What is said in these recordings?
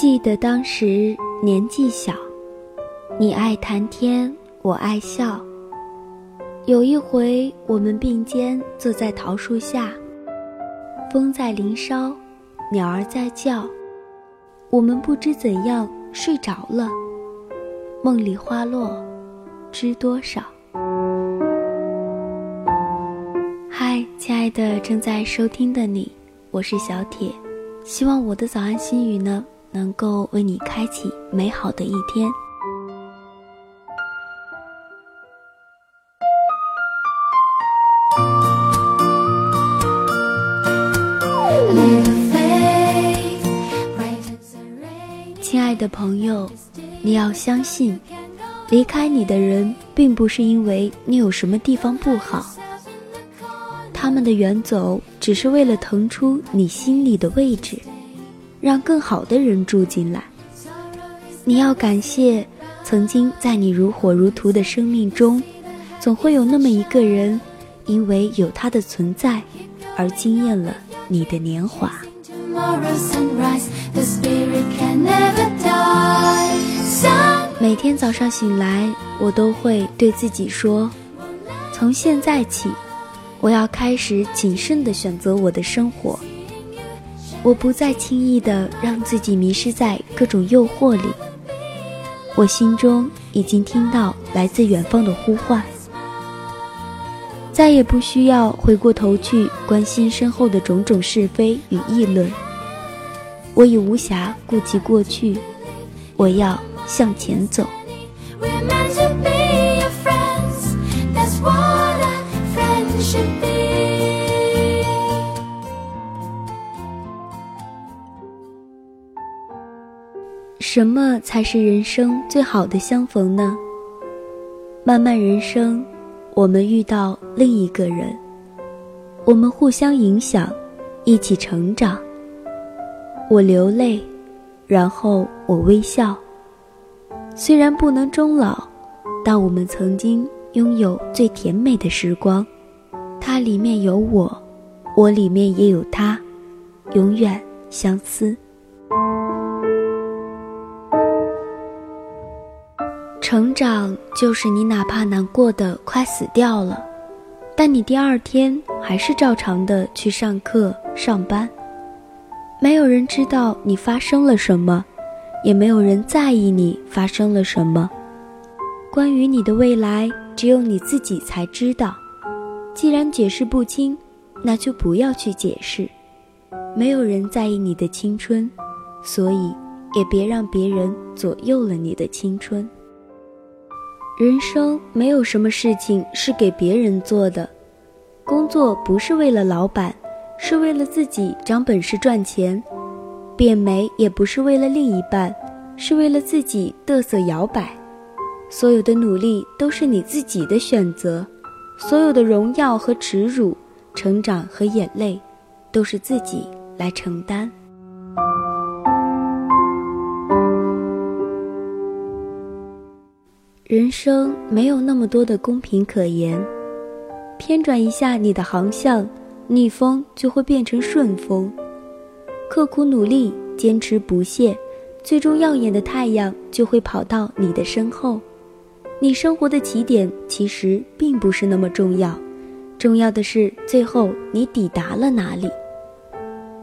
记得当时年纪小，你爱谈天，我爱笑。有一回，我们并肩坐在桃树下，风在林梢，鸟儿在叫，我们不知怎样睡着了。梦里花落，知多少？嗨，亲爱的正在收听的你，我是小铁，希望我的早安心语呢。能够为你开启美好的一天。亲爱的朋友，你要相信，离开你的人，并不是因为你有什么地方不好，他们的远走，只是为了腾出你心里的位置。让更好的人住进来。你要感谢，曾经在你如火如荼的生命中，总会有那么一个人，因为有他的存在，而惊艳了你的年华。每天早上醒来，我都会对自己说：从现在起，我要开始谨慎地选择我的生活。我不再轻易的让自己迷失在各种诱惑里。我心中已经听到来自远方的呼唤，再也不需要回过头去关心身后的种种是非与议论。我已无暇顾及过去，我要向前走。什么才是人生最好的相逢呢？漫漫人生，我们遇到另一个人，我们互相影响，一起成长。我流泪，然后我微笑。虽然不能终老，但我们曾经拥有最甜美的时光。它里面有我，我里面也有他，永远相思。成长就是你哪怕难过的快死掉了，但你第二天还是照常的去上课上班。没有人知道你发生了什么，也没有人在意你发生了什么。关于你的未来，只有你自己才知道。既然解释不清，那就不要去解释。没有人在意你的青春，所以也别让别人左右了你的青春。人生没有什么事情是给别人做的，工作不是为了老板，是为了自己长本事赚钱；变美也不是为了另一半，是为了自己嘚瑟摇摆。所有的努力都是你自己的选择，所有的荣耀和耻辱，成长和眼泪，都是自己来承担。人生没有那么多的公平可言，偏转一下你的航向，逆风就会变成顺风。刻苦努力，坚持不懈，最终耀眼的太阳就会跑到你的身后。你生活的起点其实并不是那么重要，重要的是最后你抵达了哪里。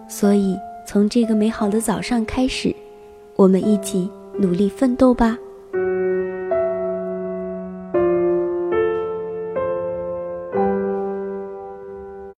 所以，从这个美好的早上开始，我们一起努力奋斗吧。